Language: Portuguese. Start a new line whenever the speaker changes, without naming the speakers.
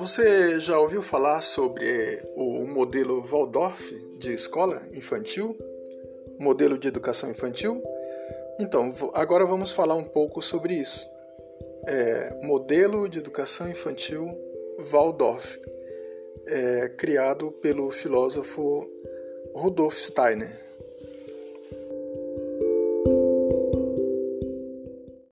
Você já ouviu falar sobre eh, o modelo Waldorf de escola infantil? Modelo de educação infantil? Então, agora vamos falar um pouco sobre isso. É, modelo de educação infantil Waldorf, é, criado pelo filósofo Rudolf Steiner.